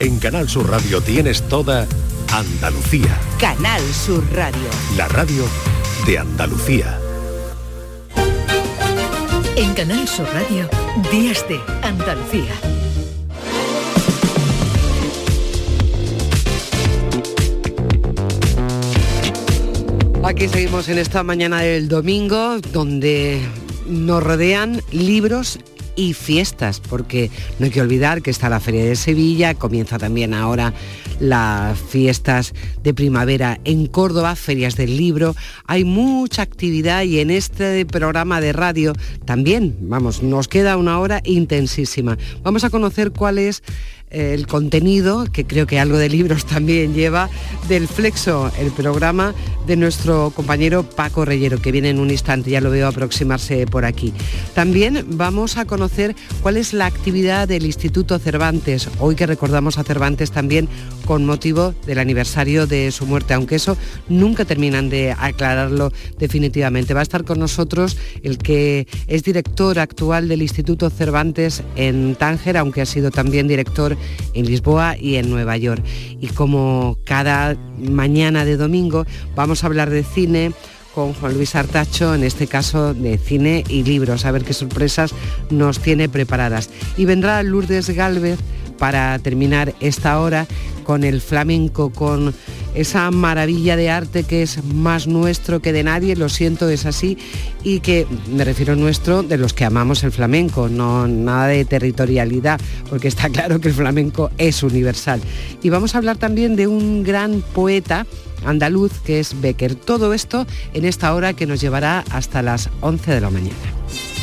En Canal Sur Radio tienes toda Andalucía. Canal Sur Radio. La radio de Andalucía. En Canal Sur Radio, Días de Andalucía. Aquí seguimos en esta mañana del domingo, donde nos rodean libros y fiestas, porque no hay que olvidar que está la Feria de Sevilla, comienza también ahora las fiestas de primavera en Córdoba, ferias del libro, hay mucha actividad y en este programa de radio también, vamos, nos queda una hora intensísima. Vamos a conocer cuál es el contenido, que creo que algo de libros también lleva, del Flexo, el programa de nuestro compañero Paco Reyero, que viene en un instante, ya lo veo aproximarse por aquí. También vamos a conocer cuál es la actividad del Instituto Cervantes, hoy que recordamos a Cervantes también con motivo del aniversario de su muerte, aunque eso nunca terminan de aclararlo definitivamente. Va a estar con nosotros el que es director actual del Instituto Cervantes en Tánger, aunque ha sido también director en Lisboa y en Nueva York. Y como cada mañana de domingo vamos a hablar de cine con Juan Luis Artacho, en este caso de cine y libros, a ver qué sorpresas nos tiene preparadas. Y vendrá Lourdes Galvez para terminar esta hora con el flamenco, con esa maravilla de arte que es más nuestro que de nadie, lo siento, es así, y que me refiero nuestro de los que amamos el flamenco, no nada de territorialidad, porque está claro que el flamenco es universal. Y vamos a hablar también de un gran poeta andaluz que es Becker. Todo esto en esta hora que nos llevará hasta las 11 de la mañana.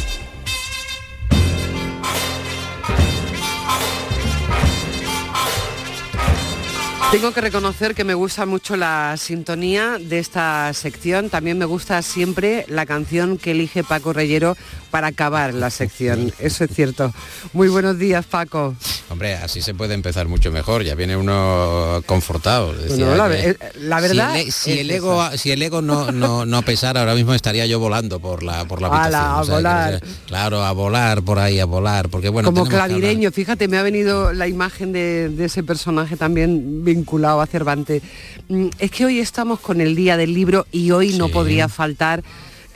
Tengo que reconocer que me gusta mucho la sintonía de esta sección. También me gusta siempre la canción que elige Paco Reyero para acabar la sección. Eso es cierto. Muy buenos días, Paco. Hombre, así se puede empezar mucho mejor. Ya viene uno confortado. la, verdad, si el, ego, si el ego no, no, pesara, ahora mismo estaría yo volando por la por la habitación. a volar. claro, a volar por ahí, a volar, porque bueno. Como clavireño, fíjate, me ha venido la imagen de, de ese personaje también vinculado a Cervantes. Mm, es que hoy estamos con el Día del Libro y hoy no podría faltar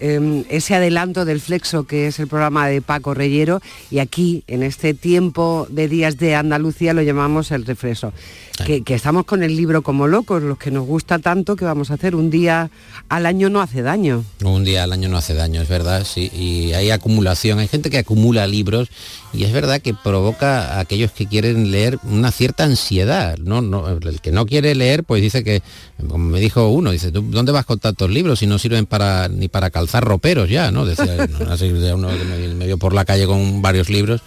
em, ese adelanto del Flexo, que es el programa de Paco Reyero, y aquí, en este tiempo de días de Andalucía, lo llamamos el refreso que, estamos con el libro como locos, los que nos gusta tanto, que vamos a hacer? Un día al año no hace daño. Un día al año no hace daño, es verdad, sí. Y hay acumulación, hay gente que acumula libros y es verdad que provoca a aquellos que quieren leer una cierta ansiedad. ¿no? el que no quiere leer, pues dice que, como me dijo uno, dice, ¿tú dónde vas con tantos libros si no sirven para ni para calzar roperos ya? ¿no? Decía uno que me, vio por la calle con varios libros.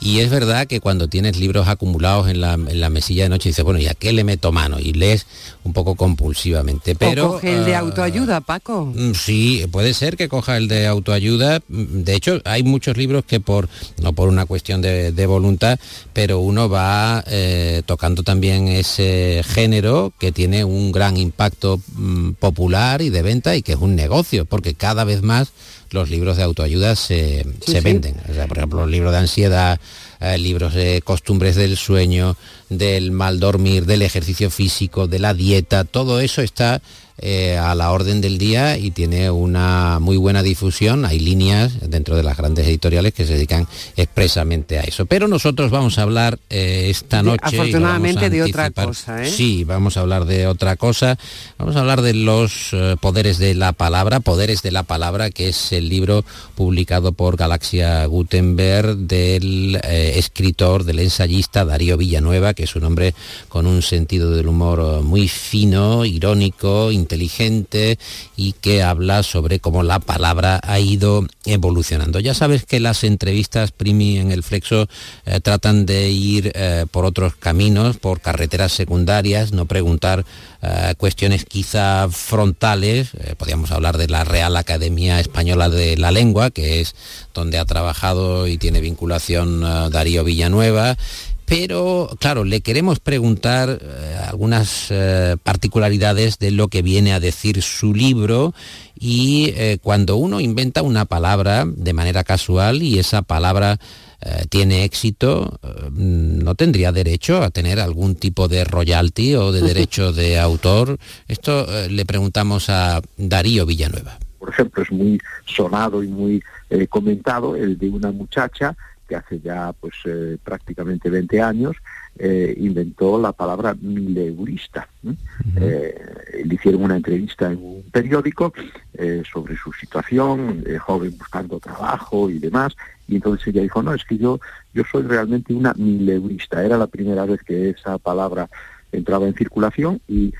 Y es verdad que cuando tienes libros acumulados en la, en la mesilla de noche, dices, bueno, ¿y a qué le meto mano? Y lees un poco compulsivamente. Pero, ¿O coge el de ah, autoayuda, Paco? Mm, sí, puede ser que coja el de autoayuda. De hecho, hay muchos libros que por, no por una cuestión de, voluntad, pero uno va eh, tocando también ese género que tiene un gran impacto mm, popular y de venta y que es un negocio, porque cada vez más los libros de autoayuda se, venden. por ejemplo, los libros de ansiedad, eh, libros de costumbres del sueño, del mal dormir, del ejercicio físico, de la dieta, todo eso está eh, a la orden del día y tiene una muy buena difusión. Hay líneas dentro de las grandes editoriales que se dedican expresamente a eso. Pero nosotros vamos a hablar eh, esta noche. Afortunadamente de otra cosa. ¿eh? Sí, vamos a hablar de otra cosa. Vamos a hablar de los poderes de la palabra, poderes de la palabra, que es el libro publicado por Galaxia Gutenberg del escritor, del ensayista Darío Villanueva, que es un hombre con un sentido del humor muy fino, irónico, inteligente y que habla sobre cómo la palabra ha ido evolucionando. Ya sabes que las entrevistas Primi en el Flexo eh, tratan de ir eh, por otros caminos, por carreteras secundarias, no preguntar eh, cuestiones quizá frontales. podríamos hablar de la Real Academia Española de la Lengua, que es donde ha trabajado y tiene vinculación Darío Villanueva pero claro, le queremos preguntar eh, algunas eh, particularidades de lo que viene a decir su libro y eh, cuando uno inventa una palabra de manera casual y esa palabra eh, tiene éxito, no tendría derecho a tener algún tipo de royalty o de derecho de autor. Esto le preguntamos a Darío Villanueva. Por ejemplo, es muy sonado y muy comentado el de una muchacha que hace ya pues prácticamente 20 años eh, inventó la palabra mileurista. Eh, le hicieron una entrevista en un periódico eh, sobre su situación, joven buscando trabajo y demás, y entonces ella dijo, no, es que yo, yo soy realmente una mileurista. Era la primera vez que esa palabra entraba en circulación y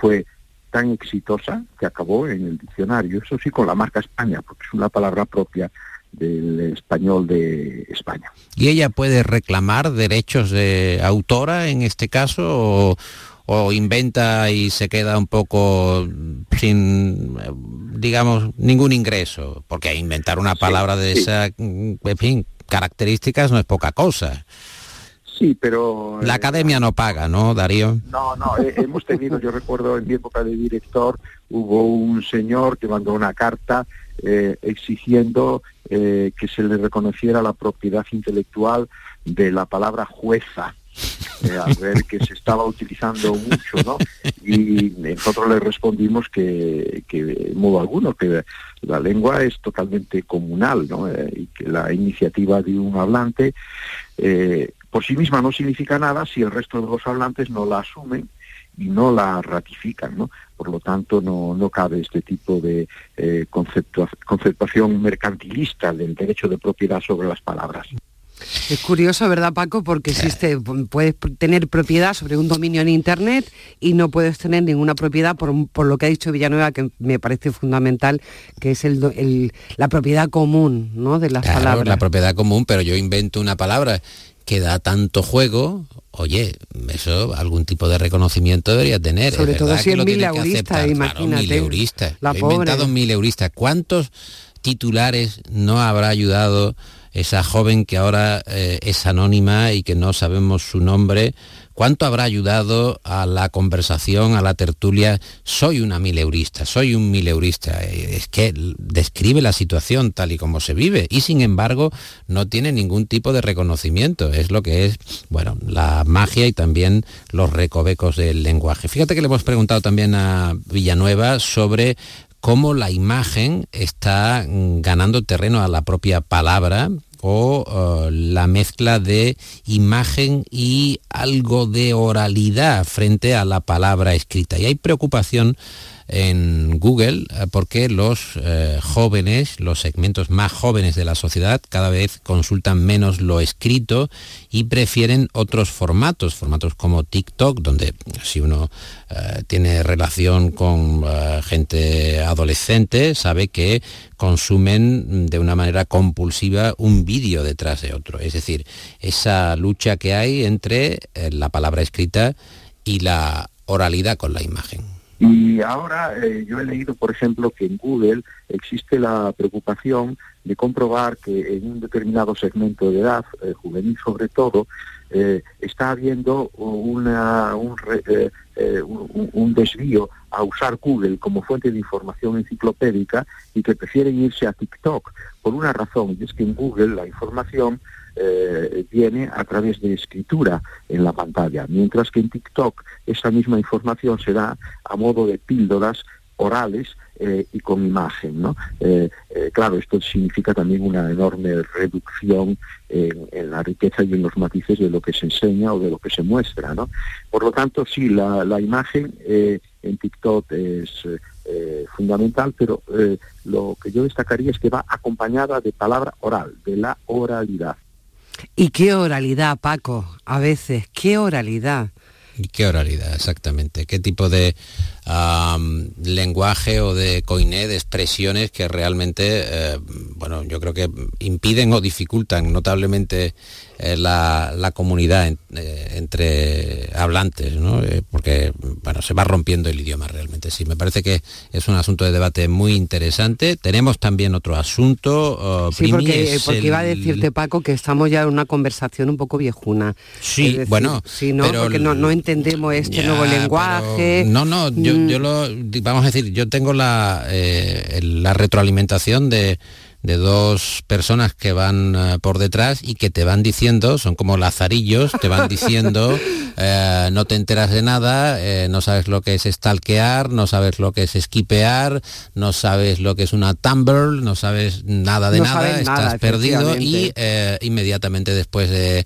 fue tan exitosa que acabó en el diccionario, eso sí con la marca España, porque es una palabra propia del español de España. ¿Y ella puede reclamar derechos de autora en este caso o, inventa y se queda un poco sin, digamos, ningún ingreso? Porque inventar una palabra de esa, en fin, características no es poca cosa. Sí, pero... La academia no paga, ¿no, Darío? No, no, eh, hemos tenido, yo recuerdo en mi época de director, hubo un señor que mandó una carta eh, exigiendo eh, que se le reconociera la propiedad intelectual de la palabra jueza. Eh, a ver que se estaba utilizando mucho, ¿no? Y nosotros le respondimos que, que de modo alguno, que la lengua es totalmente comunal, ¿no? y que la iniciativa de un hablante por sí misma no significa nada si el resto de los hablantes no la asumen y no la ratifican, ¿no? Por lo tanto, no, no cabe este tipo de eh, conceptuación mercantilista del derecho de propiedad sobre las palabras. Es curioso, ¿verdad, Paco? Porque existe, puedes tener propiedad sobre un dominio en Internet y no puedes tener ninguna propiedad por, por lo que ha dicho Villanueva, que me parece fundamental, que es el, la propiedad común ¿no? de las palabras. La propiedad común, pero yo invento una palabra que da tanto juego, oye, eso algún tipo de reconocimiento debería tener. Sobre todo si es mileurista, imagínate. La He inventado mileurista. ¿Cuántos titulares no habrá ayudado esa joven que ahora eh, es anónima y que no sabemos su nombre? ¿Cuánto habrá ayudado a la conversación, a la tertulia? Soy una mileurista, soy un mileurista. Eh, es que describe la situación tal y como se vive y sin embargo no tiene ningún tipo de reconocimiento. Es lo que es, bueno, la magia y también los recovecos del lenguaje. Fíjate que le hemos preguntado también a Villanueva sobre cómo la imagen está mm, ganando terreno a la propia palabra o eh, la mezcla de imagen y algo de oralidad frente a la palabra escrita. Y hay preocupación en Google eh, porque los eh, jóvenes, los segmentos más jóvenes de la sociedad cada vez consultan menos lo escrito y prefieren otros formatos, formatos como TikTok, donde si uno eh, tiene relación con gente adolescente, sabe que consumen de una manera compulsiva un vídeo detrás de otro. Es decir, esa lucha que hay entre la palabra escrita y la oralidad con la imagen. Y ahora eh, yo he leído, por ejemplo, que en Google existe la preocupación de comprobar que en un determinado segmento de edad, eh, juvenil sobre todo, eh, está habiendo una, un, un, desvío a usar Google como fuente de información enciclopédica y que prefieren irse a TikTok por una razón, y es que en Google la información eh, viene a través de escritura en la pantalla, mientras que en TikTok esa misma información se da a modo de píldoras orales eh, y con imagen. Eh, claro, esto significa también una enorme reducción en, la riqueza y en los matices de lo que se enseña o de lo que se muestra. Por lo tanto, sí, la imagen en TikTok es fundamental, pero lo que yo destacaría es que va acompañada de palabra oral, de la oralidad. Y qué oralidad, Paco, a veces, qué oralidad. ¿Y qué oralidad, exactamente? ¿Qué tipo de lenguaje o de coiné, de expresiones que realmente, eh, bueno, yo creo que impiden o dificultan notablemente eh, la, comunidad eh, entre hablantes, ¿no? porque bueno, se va rompiendo el idioma realmente. Sí, me parece que es un asunto de debate muy interesante. Tenemos también otro asunto. Oh, sí, porque, iba a decirte, Paco, que estamos ya en una conversación un poco viejuna. Sí, bueno, sí, ¿no? porque no, entendemos este nuevo lenguaje. no, no, yo, yo lo, vamos a decir, yo tengo la, eh, la retroalimentación de, de dos personas que van eh, por detrás y que te van diciendo, son como lazarillos, te van diciendo, eh, no te enteras de nada, eh, no sabes lo que es stalkear, no sabes lo que es esquipear, no sabes lo que es una tumble, no sabes nada de nada, estás perdido y inmediatamente después de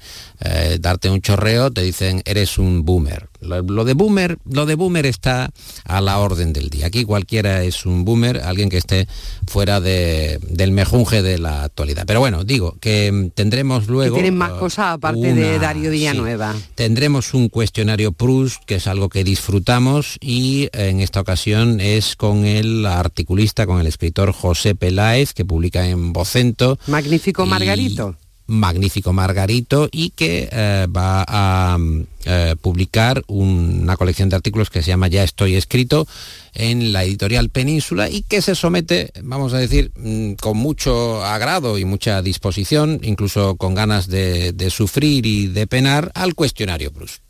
darte un chorreo te dicen eres un boomer. Lo, de boomer, lo de boomer está a la orden del día. Aquí cualquiera es un boomer, alguien que esté fuera del mejunje de la actualidad. Pero bueno, digo que tendremos luego. tienen más cosas aparte de Dario Villanueva. tendremos un cuestionario Proust, que es algo que disfrutamos, y en esta ocasión es con el articulista, con el escritor José Peláez, que publica en Vocento. Magnífico Margarito magnífico Margarito y que eh, va a eh, publicar una colección de artículos que se llama Ya estoy escrito en la editorial Península y que se somete, vamos a decir, mm, con mucho agrado y mucha disposición, incluso con ganas de, de sufrir y de penar, al cuestionario Proust.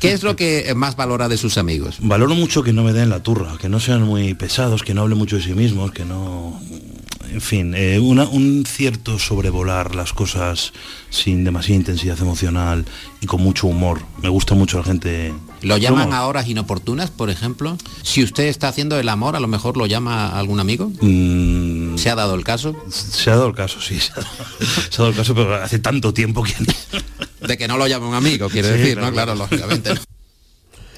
¿Qué es lo que más valora de sus amigos? Valoro mucho que no me den la turra, que no sean muy pesados, que no hablen mucho de sí mismos, que no en fin, eh, un cierto sobrevolar las cosas sin demasiada intensidad emocional y con mucho humor. Me gusta mucho la gente. ¿Lo llaman a horas inoportunas, por ejemplo? Si usted está haciendo el amor, a lo mejor lo llama algún amigo. Mm. ¿Se ha dado el caso? Se ha dado el caso, sí. Se ha dado, el caso, pero hace tanto tiempo que... De que no lo llama un amigo, quiere decir, ¿no? Claro, lógicamente.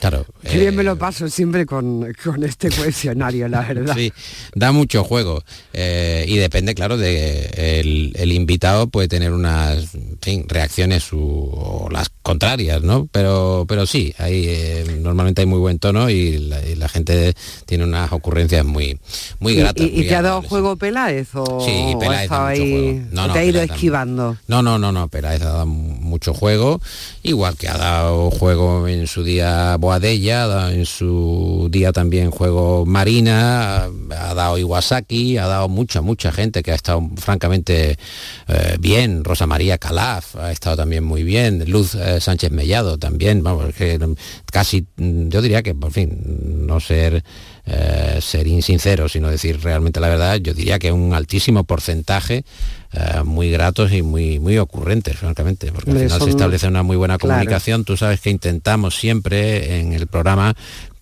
Claro. Qué bien me lo eh, paso siempre con, este cuestionario, la verdad. Sí, da mucho juego. Eh, y depende, claro, de el, invitado puede tener unas reacciones o las contrarias, ¿no? Pero, pero sí, hay, eh, normalmente hay muy buen tono y la, gente tiene unas ocurrencias muy, muy gratas. ¿Y, te ha dado juego Peláez o, sí, Peláez te ha ido esquivando? No, no, no, no, Peláez ha dado mucho juego, igual que ha dado juego en su día Boadella, en su día también juego Marina, ha dado Iwasaki, ha dado mucha, mucha gente que ha estado francamente eh, bien, Rosa María Calaf ha estado también muy bien, Luz eh, Sánchez Mellado también, vamos, que casi, yo diría que, por fin, no ser eh, ser insincero, sino decir realmente la verdad, yo diría que un altísimo porcentaje eh, muy gratos y muy, muy ocurrentes, francamente, porque al final se establece una muy buena comunicación. Tú sabes que intentamos siempre en el programa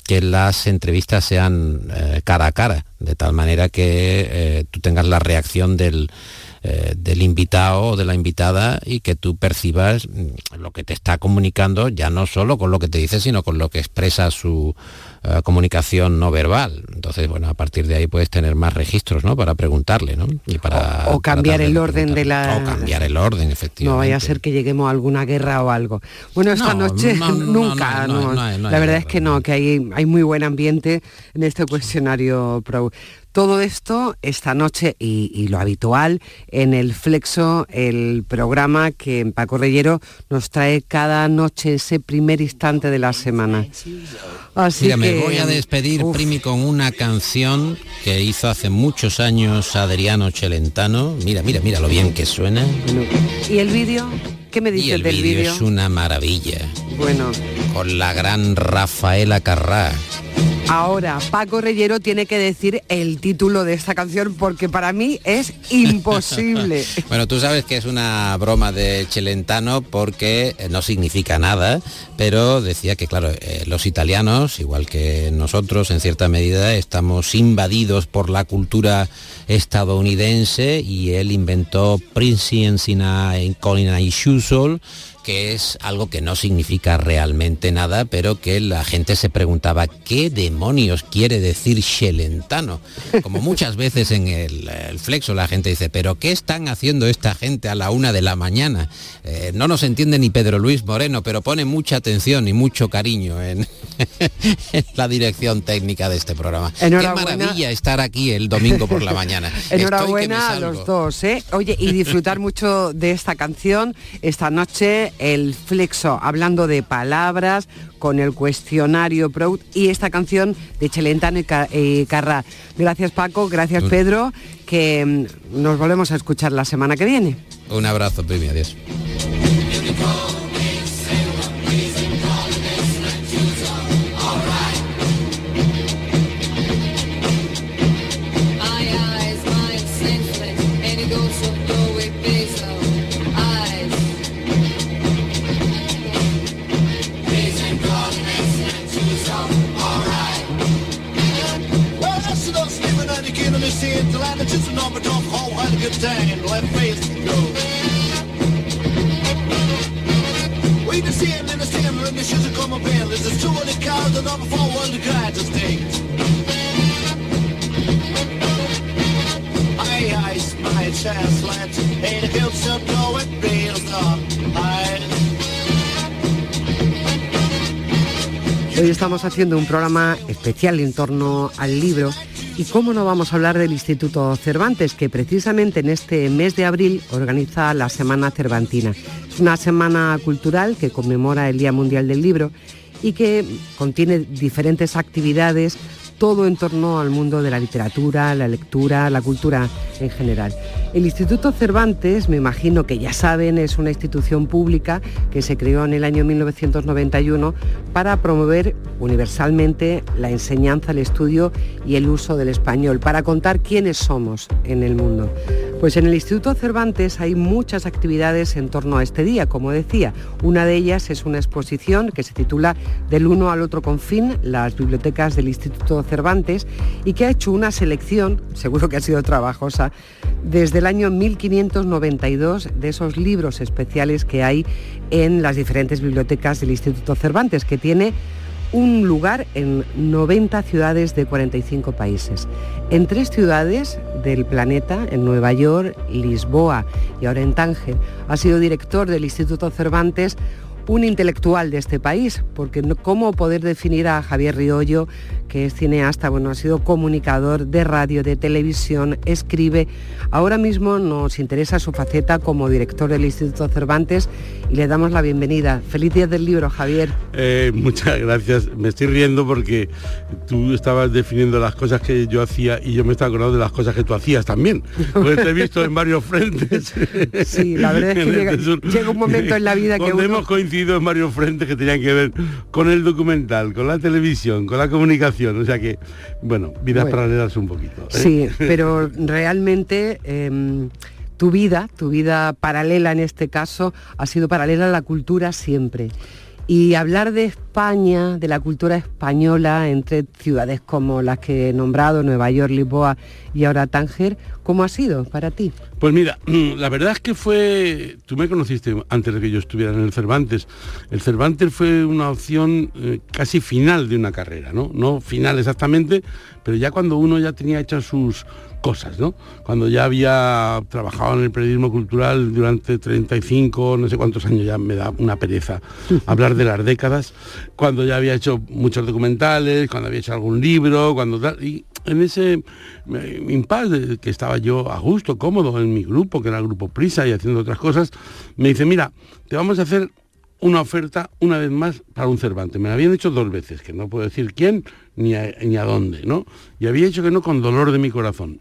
que las entrevistas sean eh, cara a cara, de tal manera que tú tengas la reacción del, del invitado o de la invitada y que tú percibas mm, lo que te está comunicando, ya no solo con lo que te dice, sino con lo que expresa su, eh, comunicación no verbal. Entonces, bueno, a partir de ahí puedes tener más registros, ¿no? Para preguntarle, ¿no? Y para, o, cambiar el orden de la... O cambiar el orden, efectivamente. No vaya a ser que lleguemos a alguna guerra o algo. Bueno, esta noche nunca, La verdad es que no, que hay, hay muy buen ambiente en este cuestionario Pro. Todo esto esta noche y, lo habitual en el Flexo, el programa que Paco Reyero nos trae cada noche ese primer instante de la semana. Así Mira, me voy a despedir, Primi, con una canción que hizo hace muchos años Adriano Celentano. Mira, mira, mira lo bien que suena. ¿Y el vídeo? ¿Qué me dices del vídeo? es una maravilla. Bueno. Con la gran Rafaela Carrá. Ahora, Paco Reyero tiene que decir el título de esta canción porque para mí es imposible. bueno, tú sabes que es una broma de Celentano porque no significa nada, pero decía que, claro, eh, los italianos, igual que nosotros en cierta medida, estamos invadidos por la cultura estadounidense y él inventó Prince in Colina y Shusol que es algo que no significa realmente nada, pero que la gente se preguntaba, ¿qué demonios quiere decir Shelentano? Como muchas veces en el, flexo la gente dice, ¿pero qué están haciendo esta gente a la una de la mañana? Eh, no nos entiende ni Pedro Luis Moreno, pero pone mucha atención y mucho cariño en, la dirección técnica de este programa. Qué maravilla estar aquí el domingo por la mañana. Enhorabuena a los dos, ¿eh? Oye, y disfrutar mucho de esta canción esta noche el Flexo, hablando de palabras, con el cuestionario Proud y esta canción de Chelentano y Carra. Gracias Paco, gracias Pedro, que mm, nos volvemos a escuchar la semana que viene. Un abrazo, Primi, adiós. In. Hoy estamos haciendo un programa especial en torno al libro y cómo no vamos a hablar del Instituto Cervantes, que precisamente en este mes de abril organiza la Semana Cervantina. Es una semana cultural que conmemora el Día Mundial del Libro y que contiene diferentes actividades todo en torno al mundo de la literatura, la lectura, la cultura en general. El Instituto Cervantes, me imagino que ya saben, es una institución pública que se creó en el año 1991 para promover universalmente la enseñanza, el estudio y el uso del español, para contar quiénes somos en el mundo. Pues en el Instituto Cervantes hay muchas actividades en torno a este día, como decía. Una de ellas es una exposición que se titula Del uno al otro confín, las bibliotecas del Instituto Cervantes, y que ha hecho una selección, seguro que ha sido trabajosa, desde el año 1592 de esos libros especiales que hay en las diferentes bibliotecas del Instituto Cervantes, que tiene un lugar en 90 ciudades de 45 países. En tres ciudades del planeta, en Nueva York, Lisboa y ahora en Tánger, ha sido director del Instituto Cervantes un intelectual de este país, porque cómo poder definir a Javier Riollo, que es cineasta, bueno, ha sido comunicador de radio, de televisión, escribe. Ahora mismo nos interesa su faceta como director del Instituto Cervantes y le damos la bienvenida. Feliz día del libro, Javier. Eh, muchas gracias. Me estoy riendo porque tú estabas definiendo las cosas que yo hacía y yo me estaba acordando de las cosas que tú hacías también. Porque te he visto en varios frentes. Sí, la verdad es que llega, llega, un momento en la vida que uno... hemos coincidido en varios frentes que tenían que ver con el documental, con la televisión, con la comunicación o sea que, bueno, vidas paralelas un poquito. ¿eh? Sí, pero realmente em, tu vida, tu vida paralela en este caso, ha sido paralela a la cultura siempre. Y hablar de España, de la cultura española, entre ciudades como las que he nombrado, Nueva York, Lisboa y ahora Tánger, ¿cómo ha sido para ti? Pues mira, la verdad es que fue, tú me conociste antes de que yo estuviera en el Cervantes. El Cervantes fue una opción eh, casi final de una carrera, ¿no? No final exactamente, pero ya cuando uno ya tenía hechas sus cosas, ¿no? Cuando ya había trabajado en el periodismo cultural durante 35, no sé cuántos años, ya me da una pereza hablar de las décadas, cuando ya había hecho muchos documentales, cuando había hecho algún libro, cuando tal, y en ese impasse que estaba yo a gusto, cómodo en mi grupo, que era el grupo Prisa y haciendo otras cosas, me dice, mira, te vamos a hacer una oferta una vez más para un Cervantes. Me la habían hecho dos veces, que no puedo decir quién ni ni a dónde, ¿no? Y había hecho que no con dolor de mi corazón.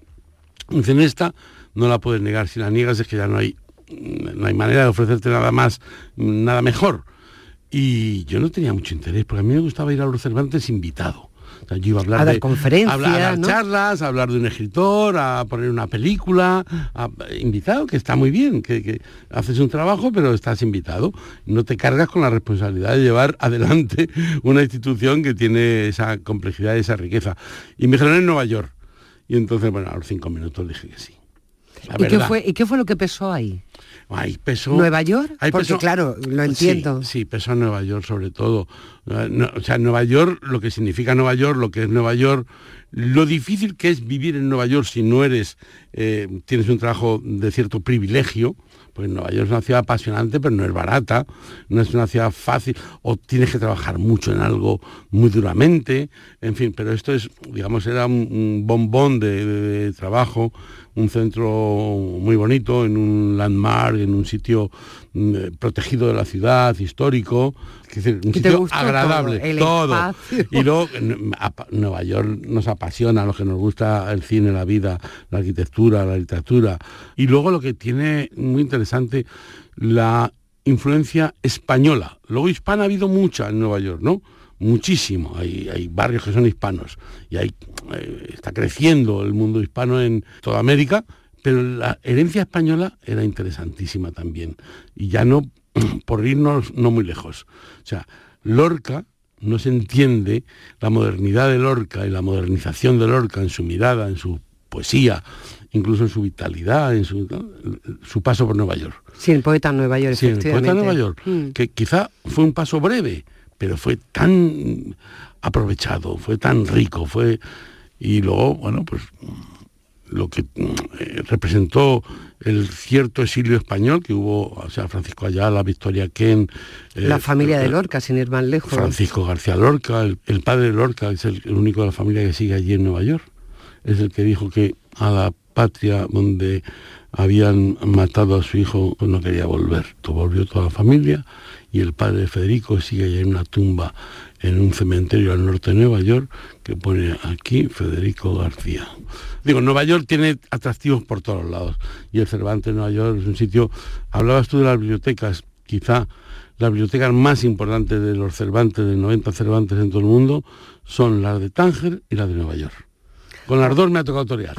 En esta no la puedes negar, si la niegas es que ya no hay, no hay manera de ofrecerte nada más, nada mejor. Y yo no tenía mucho interés, porque a mí me gustaba ir a los Cervantes invitado. yo iba a hablar a dar de conferencias, a charlas, a hablar de un escritor, a poner una película, invitado, que está muy bien, que, que, haces un trabajo, pero estás invitado. No te cargas con la responsabilidad de llevar adelante una institución que tiene esa complejidad y esa riqueza. Y me dijeron en Nueva York. Y entonces, bueno, a los cinco minutos dije que sí. ¿Y qué, fue, ¿Y qué fue lo que pesó ahí? Ahí pesó... ¿Nueva York? Porque claro, lo entiendo. Sí, sí, pesó Nueva York sobre todo. o sea, Nueva York, lo que significa Nueva York, lo que es Nueva York, lo difícil que es vivir en Nueva York si no eres, eh, tienes un trabajo de cierto privilegio, porque Nueva York es una ciudad apasionante, pero no es barata, no es una ciudad fácil, o tienes que trabajar mucho en algo muy duramente, en fin, pero esto es, digamos, era un, bombón de, trabajo, un centro muy bonito, en un landmark, en un sitio mm, protegido de la ciudad, histórico, un sitio agradable, todo. Y luego Nueva York nos apasiona, a los que nos gusta el cine, la vida, la arquitectura, la literatura. Y luego lo que tiene muy interesante, la influencia española. Luego hispana ha habido mucha en Nueva York, ¿no? Muchísimo. Hay, hay barrios que son hispanos y hay, eh, está creciendo el mundo hispano en toda América, pero la herencia española era interesantísima también. Y ya no por irnos no muy lejos. O sea, Lorca no se entiende la modernidad de Lorca y la modernización de Lorca en su mirada, en su poesía, incluso en su vitalidad, en su, su paso por Nueva York. Sí, el poeta en Nueva York, Sí, el poeta Nueva York, Mm. que quizá fue un paso breve, pero fue tan aprovechado, fue tan rico, fue y luego, bueno, pues lo que eh, representó el cierto exilio español que hubo, o sea, Francisco Ayala, Victoria Ken, eh, La familia de eh, Lorca, sin ir más lejos. Francisco García Lorca, el, el padre de Lorca, es el, el único de la familia que sigue allí en Nueva York. Es el que dijo que a la patria donde habían matado a su hijo no quería volver. Volvió toda la familia y el padre de Federico sigue en una tumba en un cementerio al norte de Nueva York que pone aquí Federico García. Digo, Nueva York tiene atractivos por todos lados y el Cervantes de Nueva York es un sitio... Hablabas tú de las bibliotecas, quizá las bibliotecas más importantes de los Cervantes, de 90 Cervantes en todo el mundo, son las de Tánger y las de Nueva York. Con las dos me ha tocado torear.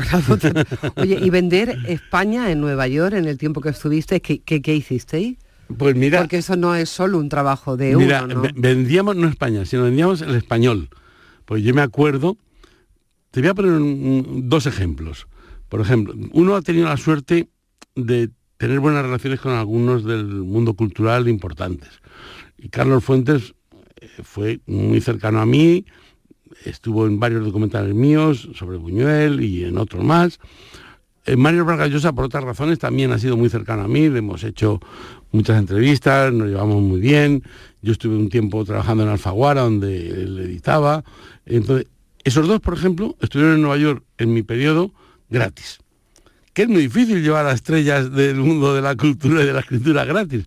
Oye, y vender España en Nueva York en el tiempo que estuviste, ¿qué, qué, qué hicisteis? Pues mira, Porque eso no es solo un trabajo de mira, uno, ¿no? ve- vendíamos no España, sino vendíamos el español. Pues yo me acuerdo, te voy a poner un- dos ejemplos. Por ejemplo, uno ha tenido la suerte de tener buenas relaciones con algunos del mundo cultural importantes. Y Carlos Fuentes eh, fue muy cercano a mí, estuvo en varios documentales míos sobre Buñuel y en otros más. Eh, Mario Vargas Llosa, por otras razones, también ha sido muy cercano a mí, le hemos hecho muchas entrevistas, nos llevamos muy bien. Yo estuve un tiempo trabajando en Alfaguara, donde él editaba. Entonces, esos dos, por ejemplo, estuvieron en Nueva York en mi periodo gratis. Que es muy difícil llevar a estrellas del mundo de la cultura y de la escritura gratis.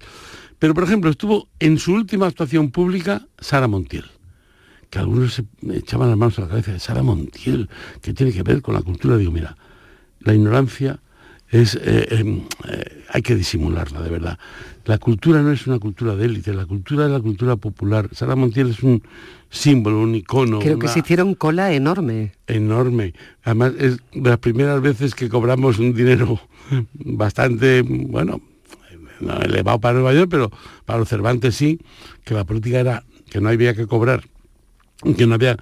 Pero, por ejemplo, estuvo en su última actuación pública Sara Montiel que algunos se echaban las manos a la cabeza de Sara Montiel, que tiene que ver con la cultura. Digo, mira, la ignorancia es eh, eh, eh, hay que disimularla de verdad. La cultura no es una cultura de élite, la cultura es la cultura popular. Sara Montiel es un símbolo, un icono. Creo que se hicieron cola enorme. enorme. Además, es de las primeras veces que cobramos un dinero bastante, bueno, no elevado para Nueva York, pero para los Cervantes sí, que la política era que no había que cobrar, que no había,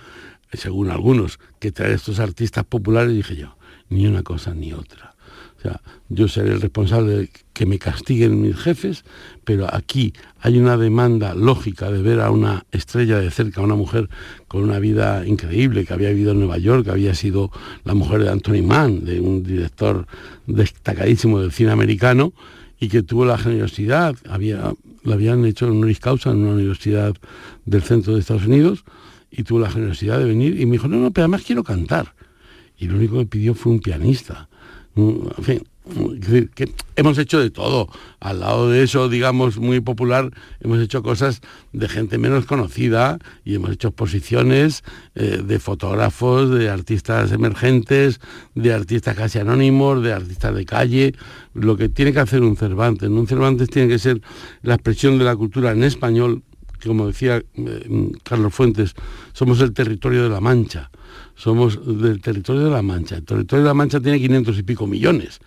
según algunos, que traer estos artistas populares, dije yo, ni una cosa ni otra. O sea, yo seré el responsable de que me castiguen mis jefes, pero aquí hay una demanda lógica de ver a una estrella de cerca, a una mujer con una vida increíble, que había vivido en Nueva York, que había sido la mujer de Anthony Mann, de un director destacadísimo del cine americano, y que tuvo la generosidad, había, la habían hecho en honoris causa en una universidad del centro de Estados Unidos, y tuvo la generosidad de venir y me dijo, no, no, pero además quiero cantar. Y lo único que pidió fue un pianista. Mm, decir, que hemos hecho de todo. Al lado de eso, digamos, muy popular, hemos hecho cosas de gente menos conocida y hemos hecho exposiciones eh, de fotógrafos, de artistas emergentes, de artistas casi anónimos, de artistas de calle. Lo que tiene que hacer un Cervantes. Un Cervantes tiene que ser la expresión de la cultura en español, que como decía eh, Carlos Fuentes, somos el territorio de la Mancha somos del territorio de la Mancha. El territorio de la Mancha tiene 500 y pico millones.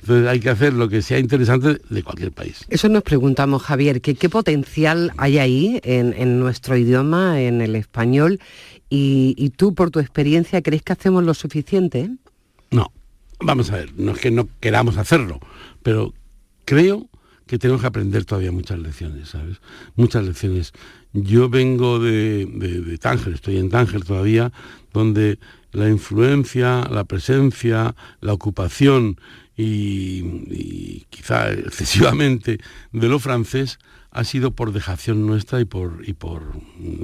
Entonces hay que hacer lo que sea interesante de cualquier país. Eso nos preguntamos, Javier, que qué potencial hay ahí en, en nuestro idioma, en el español, y, y tú por tu experiencia crees que hacemos lo suficiente. No, vamos a ver, no es que no queramos hacerlo, pero creo que tenemos que aprender todavía muchas lecciones, ¿sabes? Muchas lecciones. Yo vengo de, Tánger, estoy en Tánger todavía, donde la influencia, la presencia, la ocupación y, quizá excesivamente de lo francés ha sido por dejación nuestra y por, y por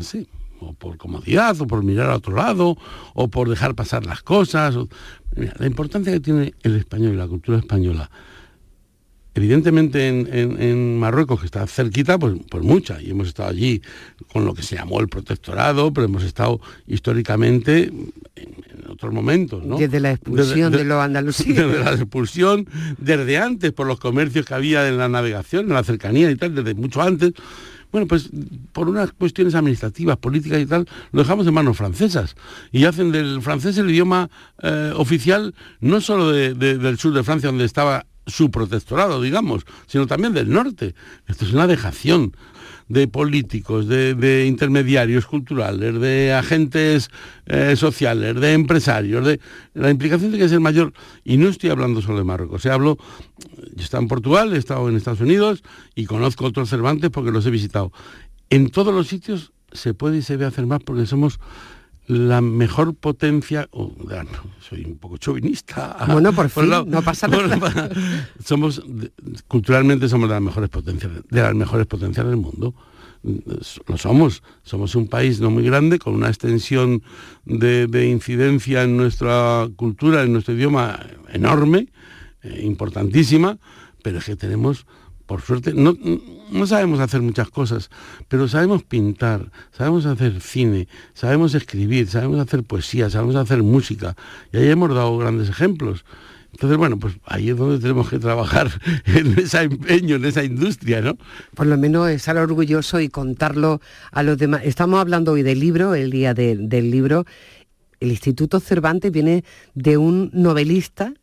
sé, o por comodidad, o por mirar a otro lado, o por dejar pasar las cosas. Mira, la importancia que tiene el español y la cultura española Evidentemente en, en- en Marruecos, que está cerquita, pues, pues mucha, y hemos estado allí con lo que se llamó el protectorado, pero hemos estado históricamente en, en otros momentos, ¿no? Desde la expulsión Desde- de los andalusíes. Desde la expulsión, desde antes, por los comercios que había en la navegación, en la cercanía y tal, desde mucho antes. Bueno, pues por unas cuestiones administrativas, políticas y tal, lo dejamos en manos francesas. Y hacen del francés el idioma eh, oficial, no solo de- de- del sur de Francia, donde estaba su protectorado, digamos, sino también del norte. Esto es una dejación de políticos, de, intermediarios culturales, de agentes eh, sociales, de empresarios, de la implicación tiene que ser mayor. Y no estoy hablando solo de Marruecos, hablo, yo he estado en Portugal, he estado en Estados Unidos y conozco otros Cervantes porque los he visitado. En todos los sitios se puede y se debe hacer más porque somos la mejor potencia, soy un poco chauvinista. Bueno, por, fin, no pasa nada. somos, culturalmente somos de las mejores potencias, de las mejores potencias del mundo. Lo somos. Somos un país no muy grande, con una extensión de, incidencia en nuestra cultura, en nuestro idioma enorme, eh, importantísima, pero es que tenemos por suerte, no, sabemos hacer muchas cosas, pero sabemos pintar, sabemos hacer cine, sabemos escribir, sabemos hacer poesía, sabemos hacer música, y ahí hemos dado grandes ejemplos. Entonces, bueno, pues ahí es donde tenemos que trabajar en ese empeño, en esa industria, ¿no? Por lo menos estar orgulloso y contarlo a los demás. Estamos hablando hoy del libro, el día del libro. El Instituto Cervantes viene de un novelista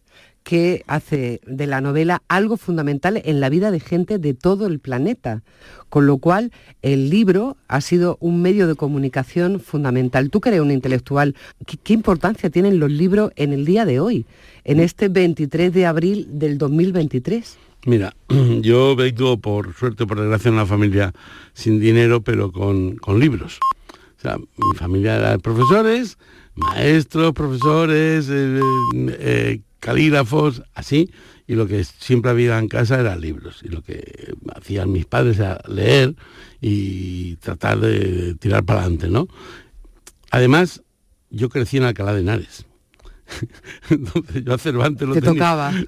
que hace de la novela algo fundamental en la vida de gente de todo el planeta. Con lo cual, el libro ha sido un medio de comunicación fundamental. Tú que eres un intelectual, ¿qué, importancia tienen los libros en el día de hoy, en este 23 de abril del 2023? Mira, yo vengo por suerte, por desgracia, en una familia sin dinero, pero con, libros. O sea, mi familia era de profesores, maestros, profesores, eh, eh, calígrafos, así, y lo que siempre había en casa eran libros. Y lo que hacían mis padres era leer y tratar de tirar para adelante, ¿no? Además, yo crecí en Alcalá de Henares. Entonces yo a Cervantes lo,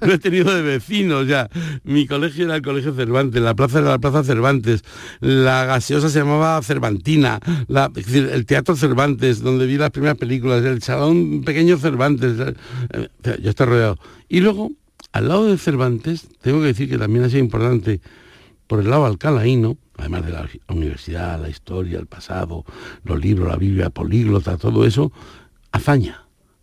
he tenido de vecinos ya. Mi colegio era el colegio Cervantes, la plaza era la plaza Cervantes, la gaseosa se llamaba Cervantina, el teatro Cervantes, donde vi las primeras películas, el salón pequeño Cervantes, eh, yo estoy rodeado. Y luego, al lado de Cervantes, tengo que decir que también ha sido importante por el lado alcalaíno, además de la universidad, la historia, el pasado, los libros, la Biblia políglota, todo eso, Azaña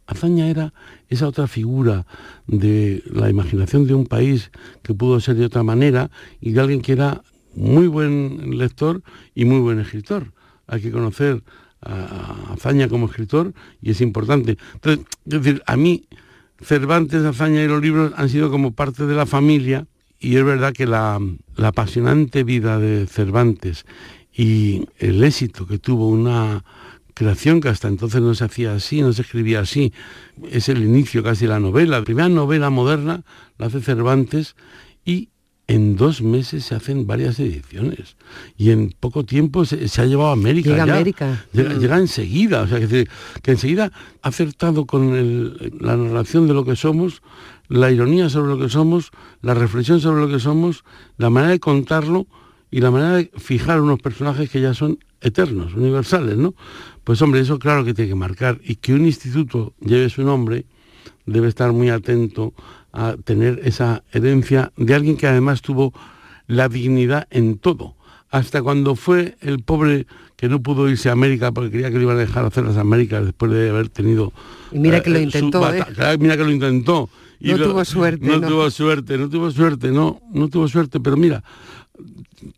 Azaña era esa otra figura de la imaginación de un país que pudo ser de otra manera y de alguien que era muy buen lector y muy buen escritor. Hay que conocer a Azaña como escritor y es importante. Entonces, es decir, a mí Cervantes, Azaña y los libros han sido como parte de la familia y es verdad que la, la apasionante vida de Cervantes y el éxito que tuvo una creación que hasta entonces no se hacía así, no se escribía así. Es el inicio casi de la novela. La primera novela moderna la hace Cervantes y en dos meses se hacen varias ediciones y en poco tiempo se, ha llevado a América. Llega América. Llega, mm. enseguida, o sea, que, que enseguida ha acertado con la narración de lo que somos, la ironía sobre lo que somos, la reflexión sobre lo que somos, la manera de contarlo y la manera de fijar unos personajes que ya son eternos, universales, ¿no? Pues hombre, eso claro que tiene que marcar. Y que un instituto lleve su nombre debe estar muy atento a tener esa herencia de alguien que además tuvo la dignidad en todo. Hasta cuando fue el pobre que no pudo irse a América porque quería que le iban a dejar hacer las Américas después de haber tenido... Y mira que lo intentó, ¿eh? Mira que lo intentó. Y no tuvo suerte. No, tuvo suerte, no tuvo suerte, no, no tuvo suerte, pero mira,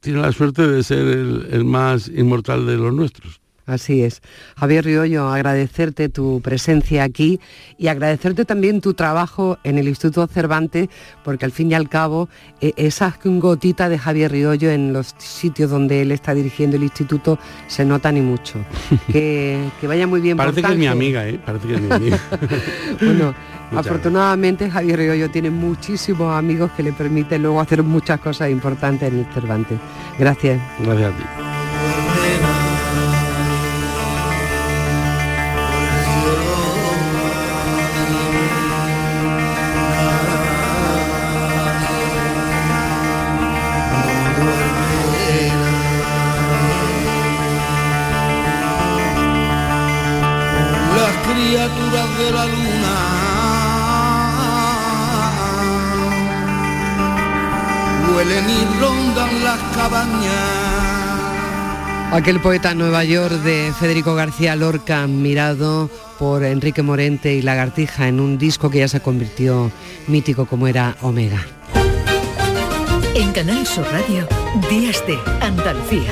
tiene la suerte de ser el más inmortal de los nuestros. Así es. Javier Riollo, agradecerte tu presencia aquí y agradecerte también tu trabajo en el Instituto Cervantes, porque al fin y al cabo e, esa gotita de Javier Riollo en los sitios donde él está dirigiendo el instituto se nota ni mucho. Que, vaya muy bien. Parece que es mi amiga, ¿eh? Parece que es mi amiga. bueno, afortunadamente Javier Riollo tiene muchísimos amigos que le permiten luego hacer muchas cosas importantes en el Cervantes. Gracias. Gracias a ti. Aquel poeta Nueva York de Federico García Lorca, mirado por Enrique Morente y Lagartija en un disco que ya se convirtió mítico como era Omega. En Canal Sur Radio, Días de Andalucía.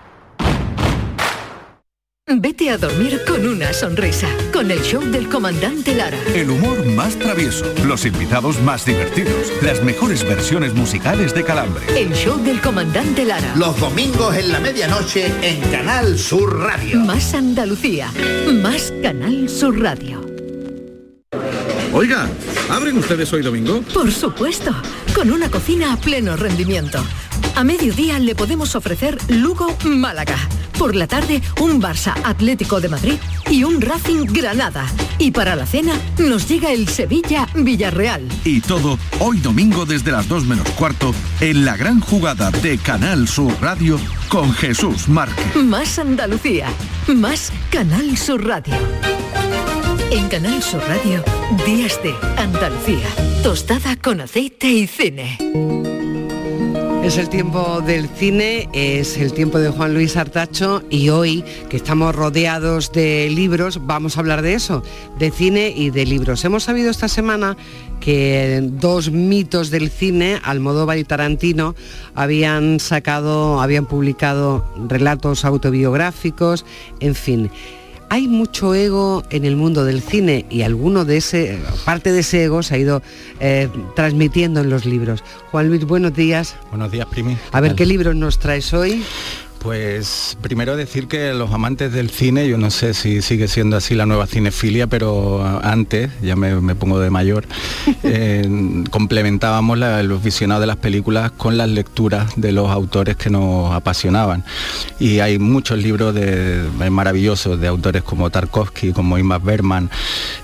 Vete a dormir con una sonrisa, con el show del comandante Lara. El humor más travieso, los invitados más divertidos, las mejores versiones musicales de Calambre. El show del comandante Lara. Los domingos en la medianoche en Canal Sur Radio. Más Andalucía, más Canal Sur Radio. Oiga, ¿abren ustedes hoy domingo? Por supuesto, con una cocina a pleno rendimiento. A mediodía le podemos ofrecer Lugo Málaga. Por la tarde, un Barça Atlético de Madrid y un Racing Granada. Y para la cena nos llega el Sevilla Villarreal. Y todo hoy domingo desde las 2 menos cuarto en la gran jugada de Canal Sur Radio con Jesús Márquez. Más Andalucía, más Canal Sur Radio. En Canal Sur Radio, Días de Andalucía. Tostada con aceite y cine. Es el tiempo del cine, es el tiempo de Juan Luis Artacho y hoy que estamos rodeados de libros vamos a hablar de eso, de cine y de libros. Hemos sabido esta semana que dos mitos del cine, Almodóvar y Tarantino, habían sacado, habían publicado relatos autobiográficos, en fin hay mucho ego en el mundo del cine y alguno de ese, parte de ese ego se ha ido eh, transmitiendo en los libros. Juan Luis, buenos días. Buenos días, Primi. A ver, ¿qué libros nos traes hoy? Pues primero decir que los amantes del cine, yo no sé si sigue siendo así la nueva cinefilia, pero antes, ya me, pongo de mayor, eh, complementábamos los visionados de las películas con las lecturas de los autores que nos apasionaban. Y hay muchos libros de, maravillosos de autores como Tarkovsky, como Ingmar Bergman,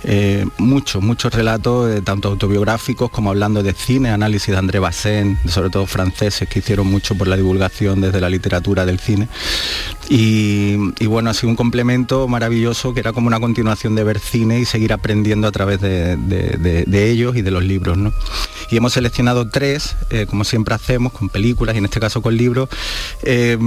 eh, muchos, muchos relatos, eh, tanto autobiográficos como hablando de cine, análisis de André Bazin, sobre todo franceses que hicieron mucho por la divulgación desde la literatura del cine cine. Y, bueno, ha sido un complemento maravilloso que era como una continuación de ver cine y seguir aprendiendo a través de, ellos y de los libros. ¿no? Y hemos seleccionado tres, eh, como siempre hacemos, con películas y en este caso con libros, eh,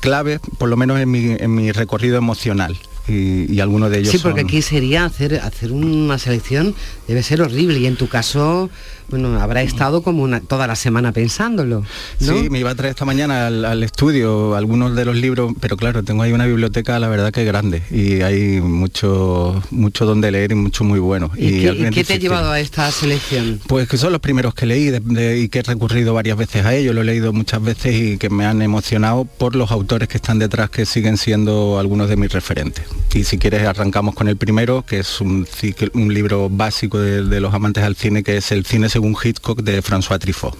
claves, por lo menos en mi, en mi recorrido emocional y, algunos de ellos Sí, porque aquí sería hacer, hacer una selección, debe ser horrible y en tu caso, bueno, habrá estado como una, toda la semana pensándolo. Sí, me iba a traer esta mañana al, estudio algunos de los libros, pero claro, tengo ahí una biblioteca, la verdad que grande y hay mucho, mucho donde leer y mucho muy bueno. ¿Y, qué, te ha llevado a esta selección? Pues que son los primeros que leí y que he recurrido varias veces a ellos, lo he leído muchas veces y que me han emocionado por los autores que están detrás, que siguen siendo algunos de mis referentes. Y si quieres arrancamos con el primero, que es un, un libro básico de, de, los amantes al cine, que es El cine según Hitchcock de François Truffaut.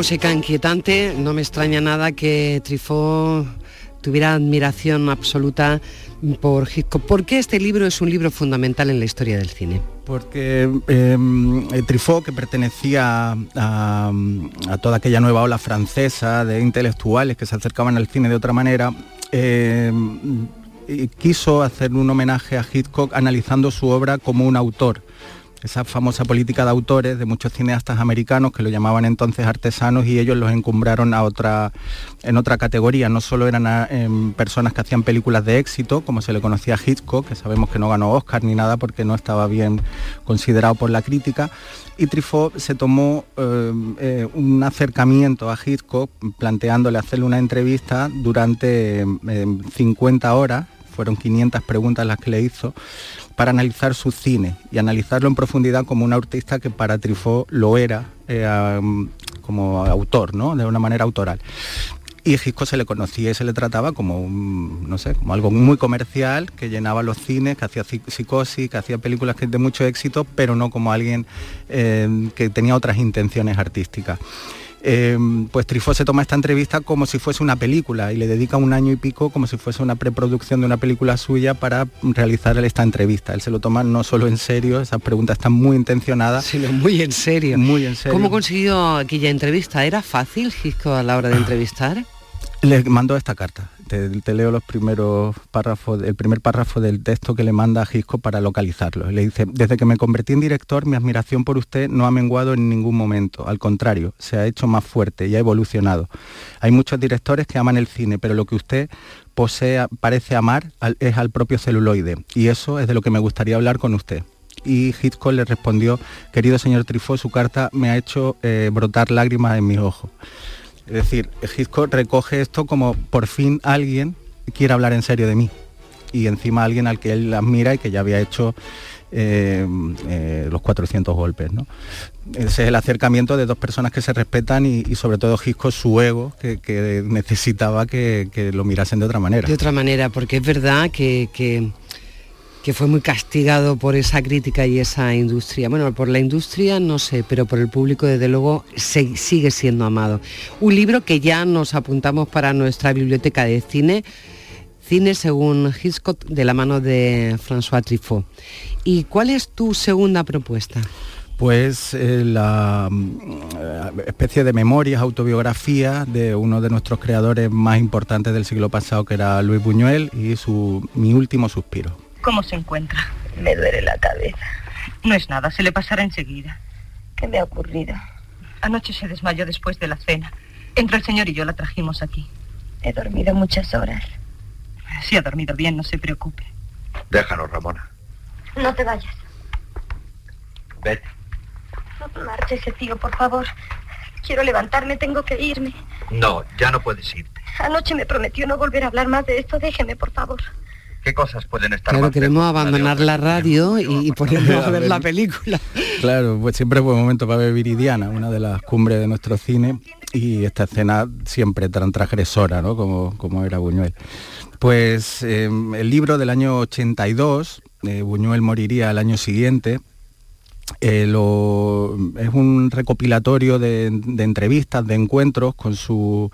Música inquietante, no me extraña nada que Trifó tuviera admiración absoluta por Hitchcock. ¿Por qué este libro es un libro fundamental en la historia del cine? Porque eh, Truffaut, que pertenecía a, toda aquella nueva ola francesa de intelectuales que se acercaban al cine de otra manera, em, quiso hacer un homenaje a Hitchcock analizando su obra como un autor esa famosa política de autores de muchos cineastas americanos que lo llamaban entonces artesanos y ellos los encumbraron a otra, en otra categoría. No solo eran em, personas que hacían películas de éxito, como se le conocía a Hitchcock, que sabemos que no ganó Oscar ni nada porque no estaba bien considerado por la crítica, y Truffaut se tomó em, eh, un acercamiento a Hitchcock planteándole hacerle una entrevista durante 50 em, horas, fueron 500 preguntas las que le hizo, para analizar su cine y analizarlo en profundidad como un artista que para Truffaut lo era eh, como autor, ¿no? De una manera autoral. Y Hitchcock se le conocía y se le trataba como no sé, como algo muy comercial, que llenaba los cines, que hacía psicosis, que hacía películas de mucho éxito, pero no como alguien eh, que tenía otras intenciones artísticas. Em, pues Trifó se toma esta entrevista como si fuese una película y le dedica un año y pico como si fuese una preproducción de una película suya para realizar esta entrevista. Él se lo toma no solo en serio, esas preguntas están muy intencionadas. Sino muy en serio. Muy en serio. ¿Cómo consiguió aquella entrevista? ¿Era fácil, Gisco, a la hora de entrevistar? Le mandó esta carta. Te, leo los primeros párrafos, el primer párrafo del texto que le manda a Gisco para localizarlo. Le dice, desde que me convertí en director, mi admiración por usted no ha menguado en ningún momento. Al contrario, se ha hecho más fuerte y ha evolucionado. Hay muchos directores que aman el cine, pero lo que usted posee, parece amar es al propio celuloide. Y eso es de lo que me gustaría hablar con usted y Hitchcock le respondió, querido señor Trifó, su carta me ha hecho eh, brotar lágrimas en mis ojos. Es decir, Hitchcock recoge esto como por fin alguien quiere hablar en serio de mí. Y encima alguien al que él admira y que ya había hecho eh, eh, los 400 golpes. ¿no? Ese es el acercamiento de dos personas que se respetan y, sobre todo Hitchcock su ego, que, necesitaba que, lo mirasen de otra manera. De otra manera, porque es verdad que que fue muy castigado por esa crítica y esa industria. Bueno, por la industria no sé, pero por el público desde luego sigue siendo amado. Un libro que ya nos apuntamos para nuestra biblioteca de cine, Cine según Hitchcock de la mano de François Truffaut. ¿Y cuál es tu segunda propuesta? pues eh, la mm, especie de memorias, autobiografía de uno de nuestros creadores más importantes del siglo pasado, que era Luis Buñuel, y su Mi último suspiro. ¿Cómo se encuentra? Me duele la cabeza. No es nada, se le pasará enseguida. ¿Qué me ha ocurrido? Anoche se desmayó después de la cena. Entre el señor y yo la trajimos aquí. He dormido muchas horas. Si ha dormido bien, no se preocupe. Déjalo, Ramona. No te vayas. Vete. No ese tío, por favor. Quiero levantarme, tengo que irme. No, ya no puedes irte. Anoche me prometió no volver a hablar más de esto. Déjeme, por favor. ¿Qué cosas pueden estar Claro, queremos abandonar la radio y, ponernos a ver la película. Claro, pues siempre fue un momento para ver Viridiana, una de las cumbres de nuestro cine, y esta escena siempre tan transgresora, ¿no? Como, como era Buñuel. Pues em, el libro del año 82, eh, Buñuel moriría el año siguiente, eh, es un recopilatorio de, entrevistas, de encuentros con su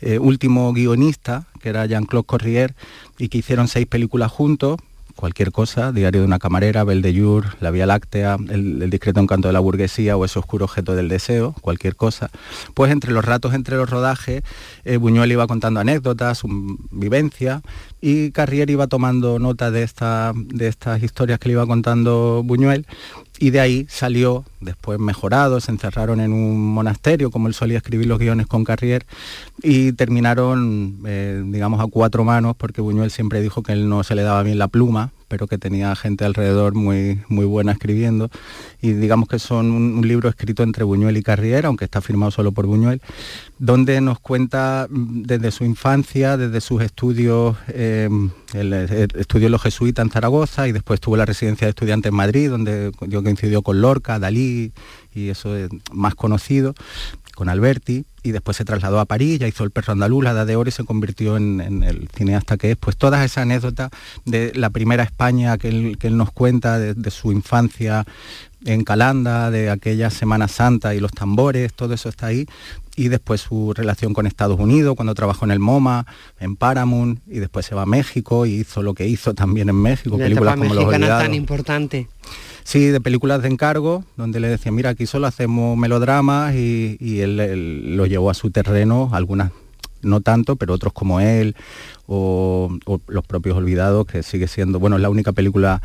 eh, último guionista, que era Jean-Claude Corrier, y que hicieron seis películas juntos, cualquier cosa, Diario de una camarera, Belle de La Vía Láctea, el, discreto encanto de la burguesía o ese oscuro objeto del deseo, cualquier cosa, pues entre los ratos, entre los rodajes, eh, Buñuel iba contando anécdotas, vivencia, y Carrier iba tomando nota de, esta, de estas historias que le iba contando Buñuel, y de ahí salió, después mejorado, se encerraron en un monasterio, como él solía escribir los guiones con Carrier, y terminaron, eh, digamos, a cuatro manos, porque Buñuel siempre dijo que él no se le daba bien la pluma, pero que tenía gente alrededor muy, muy buena escribiendo. Y digamos que son un, libro escrito entre Buñuel y Carriera, aunque está firmado solo por Buñuel, donde nos cuenta mm, desde su infancia, desde sus estudios, eh, el, estudió los jesuitas en Zaragoza y después tuvo la residencia de estudiantes en Madrid, donde yo coincidió con Lorca, Dalí y eso es más conocido con Alberti y después se trasladó a París, ya hizo El perro andaluz, La edad de oro y se convirtió en, el cineasta que es. Pues todas esas anécdotas de la primera España que él, nos cuenta, de, su infancia en Calanda, de aquella Semana Santa y los tambores, todo eso está ahí. Y después su relación con Estados Unidos, cuando trabajó en el MoMA, en Paramount, y después se va a México y hizo lo que hizo también en México, películas como Los tan importante. Sí, de películas de encargo, donde le decía, mira, aquí solo hacemos melodramas y, él, lo llevó a su terreno, algunas no tanto, pero otros como él, o, o Los propios olvidados, que sigue siendo, bueno, es la única película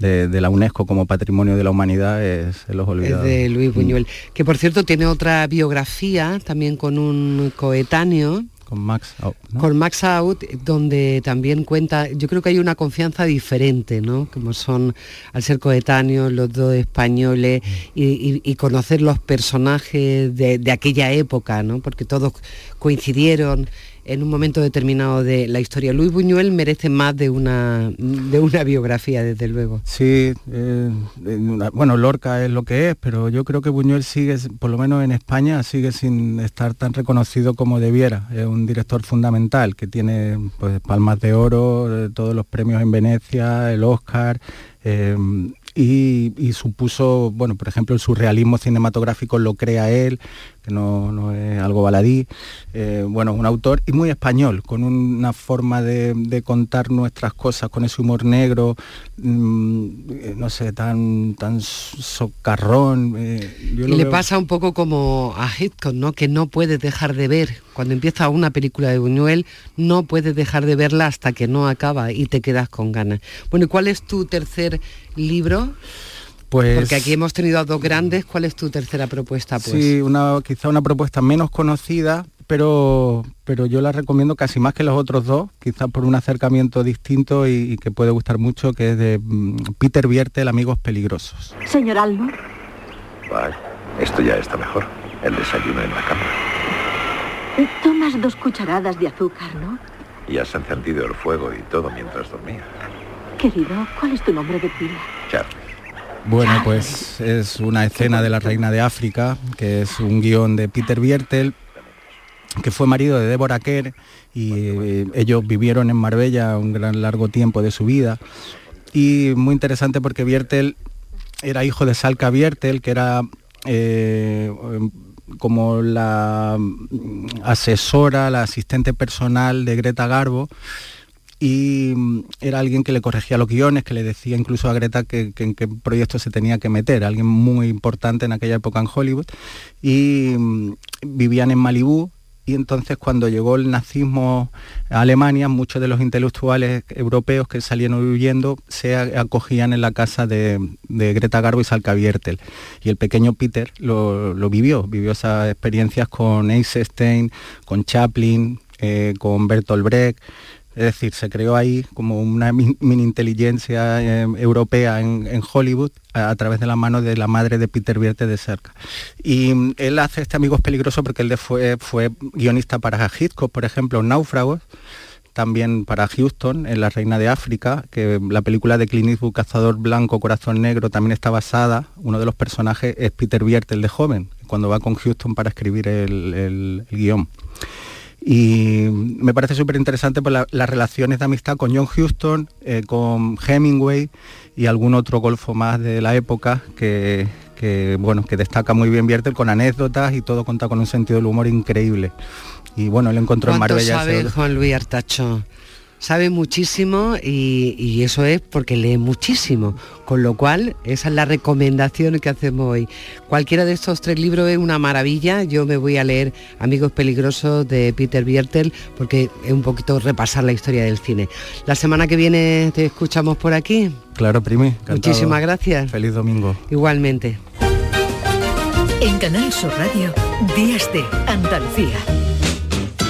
de, de la UNESCO como Patrimonio de la Humanidad, es, es Los Es olvidados. de Luis Buñuel, que por cierto tiene otra biografía, también con un coetáneo, Con Max. Out, con Max Out, donde también cuenta, yo creo que hay una confianza diferente, ¿no? Como son, al ser coetáneos, los dos españoles, y conocer los personajes de, de aquella época, ¿no? Porque todos coincidieron en un momento determinado de la historia. Luis Buñuel merece más de una, de una biografía, desde luego. Sí, eh, bueno, Lorca es lo que es, pero yo creo que Buñuel sigue, por lo menos en España, sigue sin estar tan reconocido como debiera. Es un director fundamental que tiene pues, palmas de oro, eh, todos los premios en Venecia, el Oscar. eh, y supuso, bueno, por ejemplo, el surrealismo cinematográfico lo crea él, que no, no es algo baladí. Eh, bueno, un autor y muy español, con una forma de, de contar nuestras cosas, con ese humor negro, mm, eh, no sé, tan, tan socarrón. eh, yo Y le veo- pasa un poco como a Hitchcock, ¿no? Que no puedes dejar de ver. Cuando empieza una película de Buñuel, no puedes dejar de verla hasta que no acaba y te quedas con ganas. Bueno, ¿y cuál es tu tercer libro? Pues- Porque aquí hemos tenido a dos grandes. ¿Cuál es tu tercera propuesta? Pues? Sí, una, quizá una propuesta menos conocida, pero, pero yo la recomiendo casi más que los otros dos, quizá por un acercamiento distinto y, y que puede gustar mucho, que es de mm, Peter Biertel, Amigos Peligrosos. Señor Alno, Vale, esto ya está mejor. El desayuno en la cama. tomas dos cucharadas de azúcar, ¿no? Y has encendido el fuego y todo mientras dormía. Querido, ¿cuál es tu nombre de pila? Charlie. Bueno, pues es una escena de la Reina de África, que es un guion de Peter Biertel, que fue marido de Deborah Kerr y eh, ellos vivieron en Marbella un gran largo tiempo de su vida. Y muy interesante porque Biertel era hijo de Salka Biertel, que era eh, como la asesora, la asistente personal de Greta Garbo y mm, era alguien que le corregía los guiones, que le decía incluso a Greta que, en qué proyecto se tenía que meter, alguien muy importante en aquella época en Hollywood, y mm, vivían en Malibú, y entonces cuando llegó el nazismo a Alemania, muchos de los intelectuales europeos que salieron huyendo se acogían en la casa de, Greta Garbo y Salka Biertel. Y el pequeño Peter lo, lo vivió, vivió esas experiencias con Eisenstein, con Chaplin, eh, con Bertolt Brecht, es decir, se creó ahí como una mi- mini inteligencia eh, europea en, Hollywood a, través de la mano de la madre de Peter Vierte de cerca. Y mm, él hace este Amigos Peligroso porque él fue, guionista para Hitchcock, por ejemplo, Náufragos, también para Houston, en La Reina de África, que la película de Clint Eastwood, Cazador Blanco, Corazón Negro, también está basada, uno de los personajes es Peter Vierte, el de joven, cuando va con Houston para escribir el- el guion. Y me parece súper interesante por la- las relaciones de amistad con John Huston, eh, con Hemingway y algún otro golfo más de la época que, que, bueno, que destaca muy bien Biertel con anécdotas y todo cuenta con un sentido del humor increíble. Y bueno, él encontró en ¿Cuánto Marbella sabe ese- Juan Luis Artacho? Sabe muchísimo y, y eso es porque lee muchísimo. Con lo cual, esa es la recomendación que hacemos hoy. Cualquiera de estos tres libros es una maravilla. Yo me voy a leer Amigos Peligrosos de Peter Biertel porque es un poquito repasar la historia del cine. La semana que viene te escuchamos por aquí. Claro, Primi. encantado. Muchísimas gracias. Feliz domingo. Igualmente. En Canal Sur Radio, Días de Andalucía.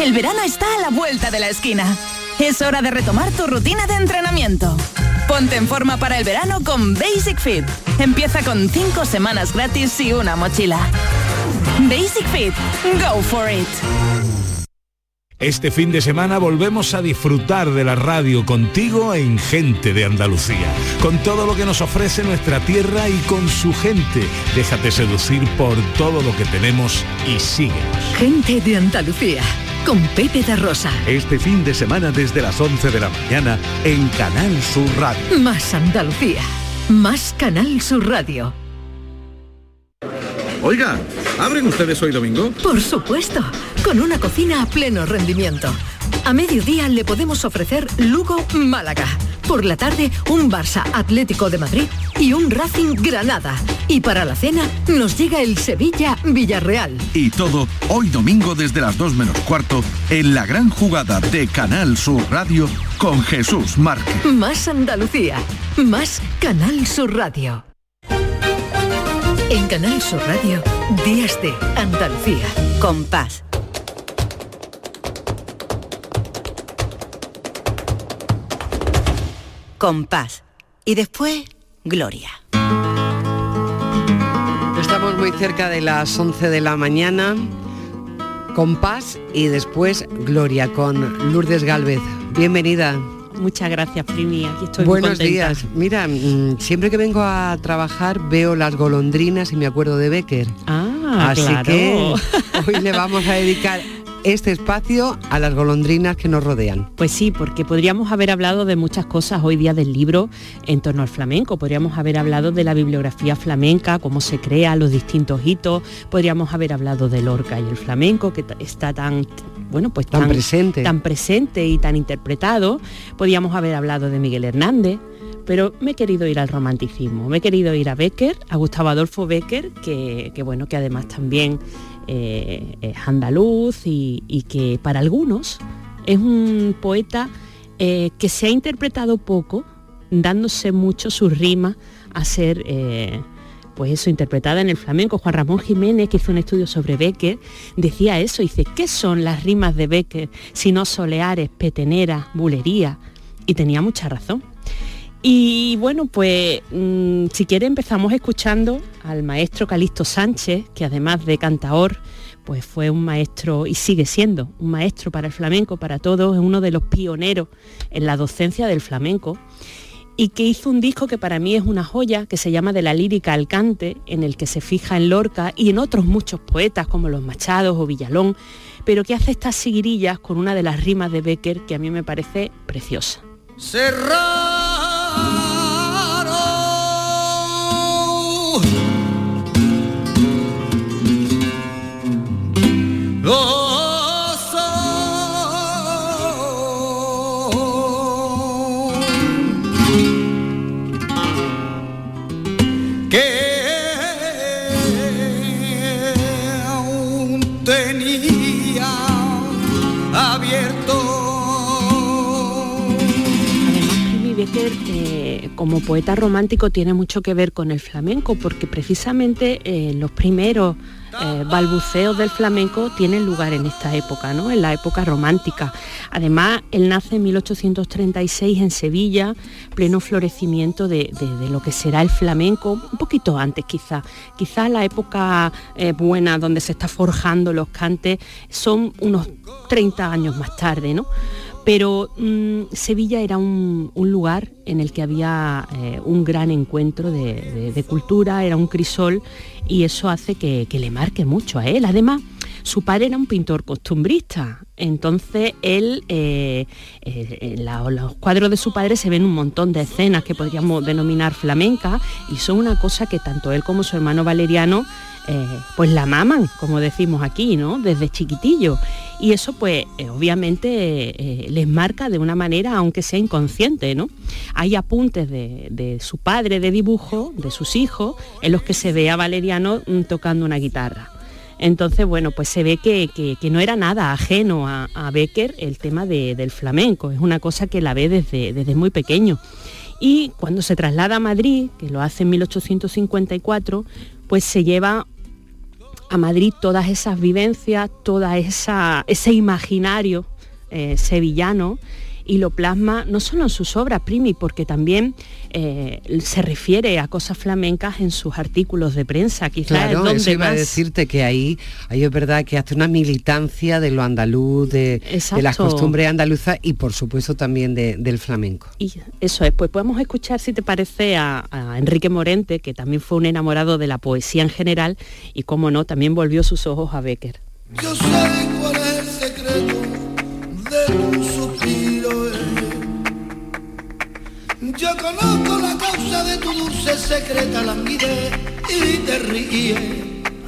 El verano está a la vuelta de la esquina. Es hora de retomar tu rutina de entrenamiento. Ponte en forma para el verano con Basic Fit. Empieza con 5 semanas gratis y una mochila. Basic Fit. Go for it. Este fin de semana volvemos a disfrutar de la radio contigo en Gente de Andalucía, con todo lo que nos ofrece nuestra tierra y con su gente. Déjate seducir por todo lo que tenemos y síguenos. Gente de Andalucía, con Pepe de Rosa. Este fin de semana desde las 11 de la mañana en Canal Sur Radio. Más Andalucía, más Canal Sur Radio. Oiga, ¿abren ustedes hoy domingo? Por supuesto, con una cocina a pleno rendimiento. A mediodía le podemos ofrecer Lugo Málaga. Por la tarde, un Barça Atlético de Madrid y un Racing Granada. Y para la cena nos llega el Sevilla Villarreal. Y todo hoy domingo desde las 2 menos cuarto en la gran jugada de Canal Sur Radio con Jesús Márquez. Más Andalucía, más Canal Sur Radio. En Canal Sur Radio, Días de Andalucía. Compás. Compás. Y después, Gloria. Estamos muy cerca de las 11 de la mañana. Compás y después Gloria con Lourdes Galvez. Bienvenida. Muchas gracias, Primi. Aquí estoy muy Buenos días. Mira, mm, siempre que vengo a trabajar veo las golondrinas y me acuerdo de Becker. Ah, Así claro. que hoy le vamos a dedicar este espacio a las golondrinas que nos rodean. Pues sí, porque podríamos haber hablado de muchas cosas hoy día del libro en torno al flamenco. Podríamos haber hablado de la bibliografía flamenca, cómo se crea, los distintos hitos. Podríamos haber hablado del Lorca y el flamenco, que está tan, bueno, pues Tan presente. tan presente y tan interpretado. Podríamos haber hablado de Miguel Hernández. Pero me he querido ir al romanticismo, me he querido ir a Becker, a Gustavo Adolfo Becker, que, que bueno, que además también eh, andaluz y, que para algunos es un poeta eh, que se ha interpretado poco, dándose mucho su rima a ser, eh, pues eso, interpretada en el flamenco. Juan Ramón Jiménez, que hizo un estudio sobre Becker, decía eso, dice, ¿qué son las rimas de Becker si no soleares, petenera, bulería? Y tenía mucha razón. Y bueno, pues mm, si quiere empezamos escuchando al maestro Calixto Sánchez, que además de cantaor, pues fue un maestro y sigue siendo un maestro para el flamenco, para todos, es uno de los pioneros en la docencia del flamenco y que hizo un disco que para mí es una joya, que se llama De la lírica al cante, en el que se fija en Lorca y en otros muchos poetas como los Machados o Villalón, pero que hace estas seguirillas con una de las rimas de Becker que a mí me parece preciosa. que como poeta romántico tiene mucho que ver con el flamenco porque precisamente eh, los primeros eh, balbuceos del flamenco tienen lugar en esta época, ¿no? en la época romántica. Además, él nace en 1836 en Sevilla, pleno florecimiento de, de- lo que será el flamenco, un poquito antes quizá. Quizá la época eh, buena donde se está forjando los cantes son unos 30 años más tarde, ¿no? Pero mm, Sevilla era un, lugar en el que había eh, un gran encuentro de, cultura, era un crisol y eso hace que, le marque mucho a él. Además, su padre era un pintor costumbrista, entonces él, eh, eh, en los cuadros de su padre se ven un montón de escenas que podríamos denominar flamencas y son una cosa que tanto él como su hermano Valeriano eh, pues la maman, como decimos aquí, ¿no? Desde chiquitillo. Y eso pues eh, obviamente eh, les marca de una manera, aunque sea inconsciente, ¿no? Hay apuntes de, de su padre de dibujo, de sus hijos, en los que se ve a Valeriano mm, tocando una guitarra. Entonces, bueno, pues se ve que, que- no era nada ajeno a, a Becker el tema de- del flamenco, es una cosa que la ve desde, desde muy pequeño. Y cuando se traslada a Madrid, que lo hace en 1854, pues se lleva a Madrid todas esas vivencias, esa ese imaginario eh, sevillano y lo plasma no solo en sus obras, Primi, porque también eh, se refiere a cosas flamencas en sus artículos de prensa. Quizás Claro, es donde eso iba a decirte que ahí, ahí es verdad que hace una militancia de lo andaluz, de, de las costumbres andaluzas y por supuesto también de- del flamenco. Y eso es, pues podemos escuchar, si te parece, a, a Enrique Morente, que también fue un enamorado de la poesía en general y, como no, también volvió sus ojos a Becker. Yo sé cuál es el secreto de Yo conozco la causa de tu dulce secreta languidez y te ríes.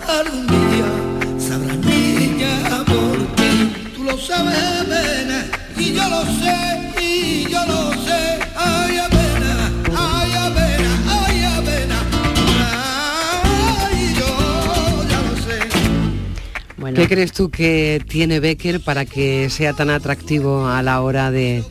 Algún día sabrás niña por qué. Tú lo sabes, Avena, y yo lo sé, y yo lo sé. Ay, Avena, ay, Avena, ay, Avena. Ay, yo ya lo sé. ¿Qué crees tú que tiene Becker para que sea tan atractivo a la hora de,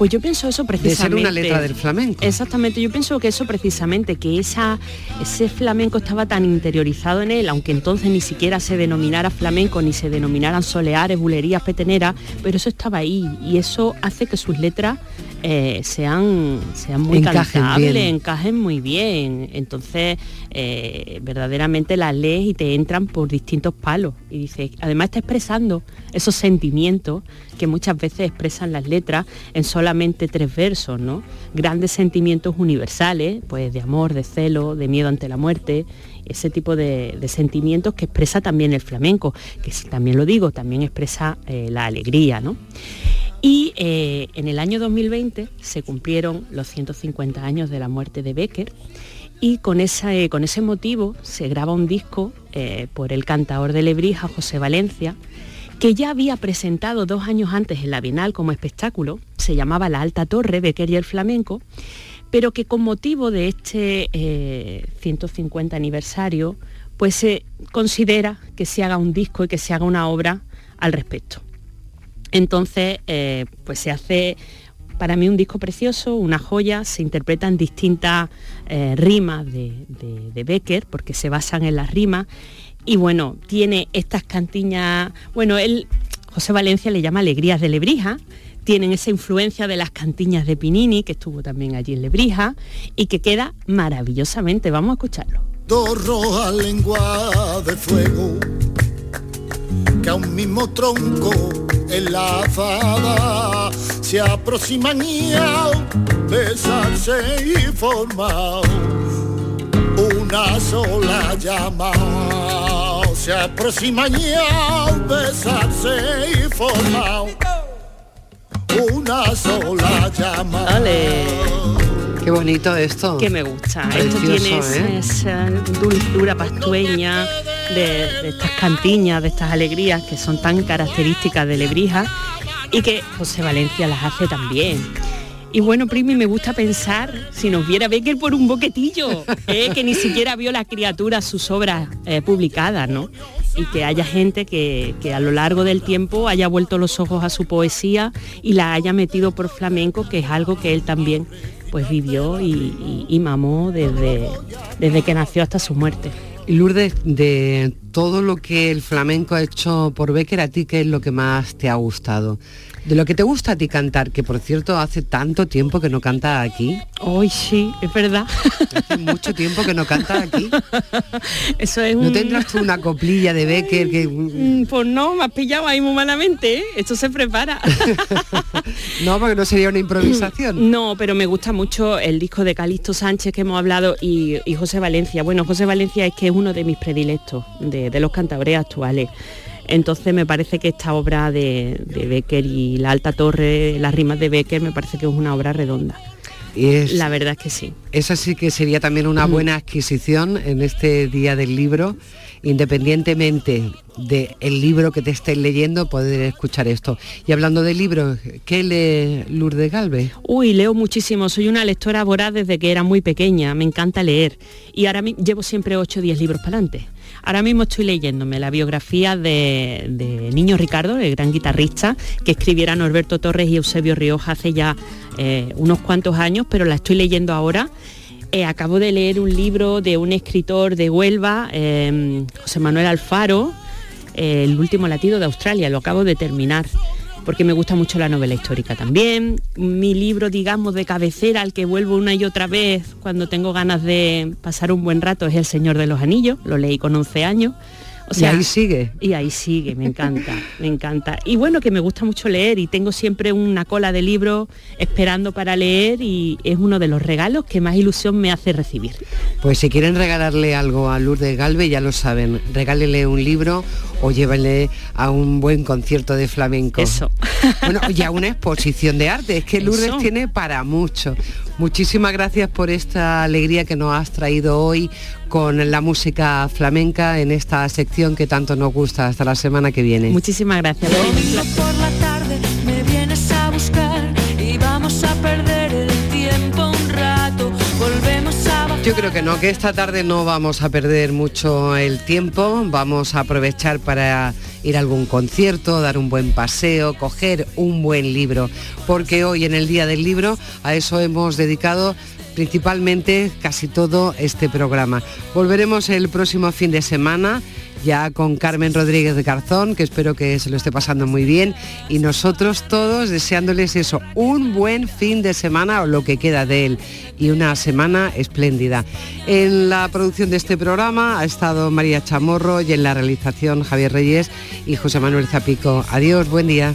Pues yo pienso eso de precisamente. ser una letra del flamenco? Exactamente, yo pienso que eso precisamente, que esa, ese flamenco estaba tan interiorizado en él, aunque entonces ni siquiera se denominara flamenco, ni se denominaran soleares, bulerías, peteneras, pero eso estaba ahí y eso hace que sus letras eh, sean, sean muy Encajen cantables, bien. encajen muy bien. Entonces, eh, verdaderamente las lees y te entran por distintos palos. Y dice, además está expresando esos sentimientos que muchas veces expresan las letras en solamente tres versos, ¿no? Grandes sentimientos universales, pues de amor, de celo, de miedo ante la muerte, ese tipo de, sentimientos que expresa también el flamenco, que si también lo digo, también expresa eh, la alegría, ¿no? Y eh, en el año 2020 se cumplieron los 150 años de la muerte de Becker y con, esa, eh, con ese motivo se graba un disco eh, por el cantador de Lebrija, José Valencia, que ya había presentado dos años antes en la Bienal como espectáculo, se llamaba La Alta Torre, Becker y el Flamenco, pero que con motivo de este eh, 150 aniversario, pues se considera que se haga un disco y que se haga una obra al respecto. Entonces, eh, pues se hace para mí un disco precioso, una joya, se interpretan distintas eh, rimas de, de- de Becker, porque se basan en las rimas, y bueno, tiene estas cantiñas, bueno, él, José Valencia le llama Alegrías de Lebrija, tienen esa influencia de las cantiñas de Pinini, que estuvo también allí en Lebrija, y que queda maravillosamente, vamos a escucharlo. Que a un mismo tronco enlazada se aproximan y al besarse y formar una sola llama se aproximan y al besarse y formar una sola llama Qué bonito esto. que me gusta. Esto Precioso, tiene esa, ¿eh? esa dulzura pastueña de, estas cantiñas, de estas alegrías que son tan características de Lebrija y que José Valencia las hace también. Y bueno, Primi, me gusta pensar si nos viera Becker por un boquetillo, ¿eh? que ni siquiera vio la criatura sus obras eh, publicadas, ¿no? Y que haya gente que, que a lo largo del tiempo haya vuelto los ojos a su poesía y la haya metido por flamenco, que es algo que él también pues vivió y, y- y mamó desde, desde que nació hasta su muerte. Lourdes, de todo lo que el flamenco ha hecho por Becker, ¿a ti qué es lo que más te ha gustado? De lo que te gusta a ti cantar, que por cierto hace tanto tiempo que no canta aquí. Hoy sí, es verdad. Hace mucho tiempo que no canta aquí. Eso es ¿No un... tendrás tú una coplilla de Becker que... Mm, Pues no, me has pillado ahí muy malamente, ¿eh? Esto se prepara. No, porque no sería una improvisación. No, pero me gusta mucho el disco de Calixto Sánchez que hemos hablado y, y José Valencia. Bueno, José Valencia es que es uno de mis predilectos, de, de los cantabres actuales. Entonces me parece que esta obra de, de Becker y la Alta Torre, las rimas de Becker, me parece que es una obra redonda. Y es, La verdad es que sí. esa sí que sería también una buena adquisición en este día del libro, independientemente del libro que te estés leyendo, poder escuchar esto. Y hablando de libros, ¿qué lee Lourdes Galvez? Uy, leo muchísimo, soy una lectora voraz desde que era muy pequeña, me encanta leer y ahora llevo siempre 8 o 10 libros para adelante. Ahora mismo estoy leyéndome la biografía de, de Niño Ricardo, el gran guitarrista, que escribiera Norberto Torres y Eusebio Rioja hace ya eh, unos cuantos años, pero la estoy leyendo ahora. Eh, acabo de leer un libro de un escritor de Huelva, eh, José Manuel Alfaro, eh, El último latido de Australia, lo acabo de terminar porque me gusta mucho la novela histórica también. Mi libro, digamos, de cabecera al que vuelvo una y otra vez cuando tengo ganas de pasar un buen rato es El Señor de los Anillos, lo leí con 11 años. O sea, y ahí sigue. Y ahí sigue, me encanta, me encanta. Y bueno, que me gusta mucho leer y tengo siempre una cola de libros esperando para leer y es uno de los regalos que más ilusión me hace recibir. Pues si quieren regalarle algo a Lourdes Galve, ya lo saben, regálele un libro o llévenle a un buen concierto de flamenco. Eso. Bueno, y a una exposición de arte, es que Lourdes tiene para mucho. Muchísimas gracias por esta alegría que nos has traído hoy con la música flamenca en esta sección que tanto nos gusta. Hasta la semana que viene. Muchísimas gracias. por la tarde me vienes a buscar y vamos a perder el tiempo un rato. Volvemos a Yo creo que no, que esta tarde no vamos a perder mucho el tiempo. Vamos a aprovechar para ir a algún concierto, dar un buen paseo, coger un buen libro, porque hoy en el Día del Libro a eso hemos dedicado principalmente casi todo este programa. Volveremos el próximo fin de semana ya con Carmen Rodríguez de Garzón, que espero que se lo esté pasando muy bien, y nosotros todos deseándoles eso, un buen fin de semana o lo que queda de él, y una semana espléndida. En la producción de este programa ha estado María Chamorro y en la realización Javier Reyes y José Manuel Zapico. Adiós, buen día.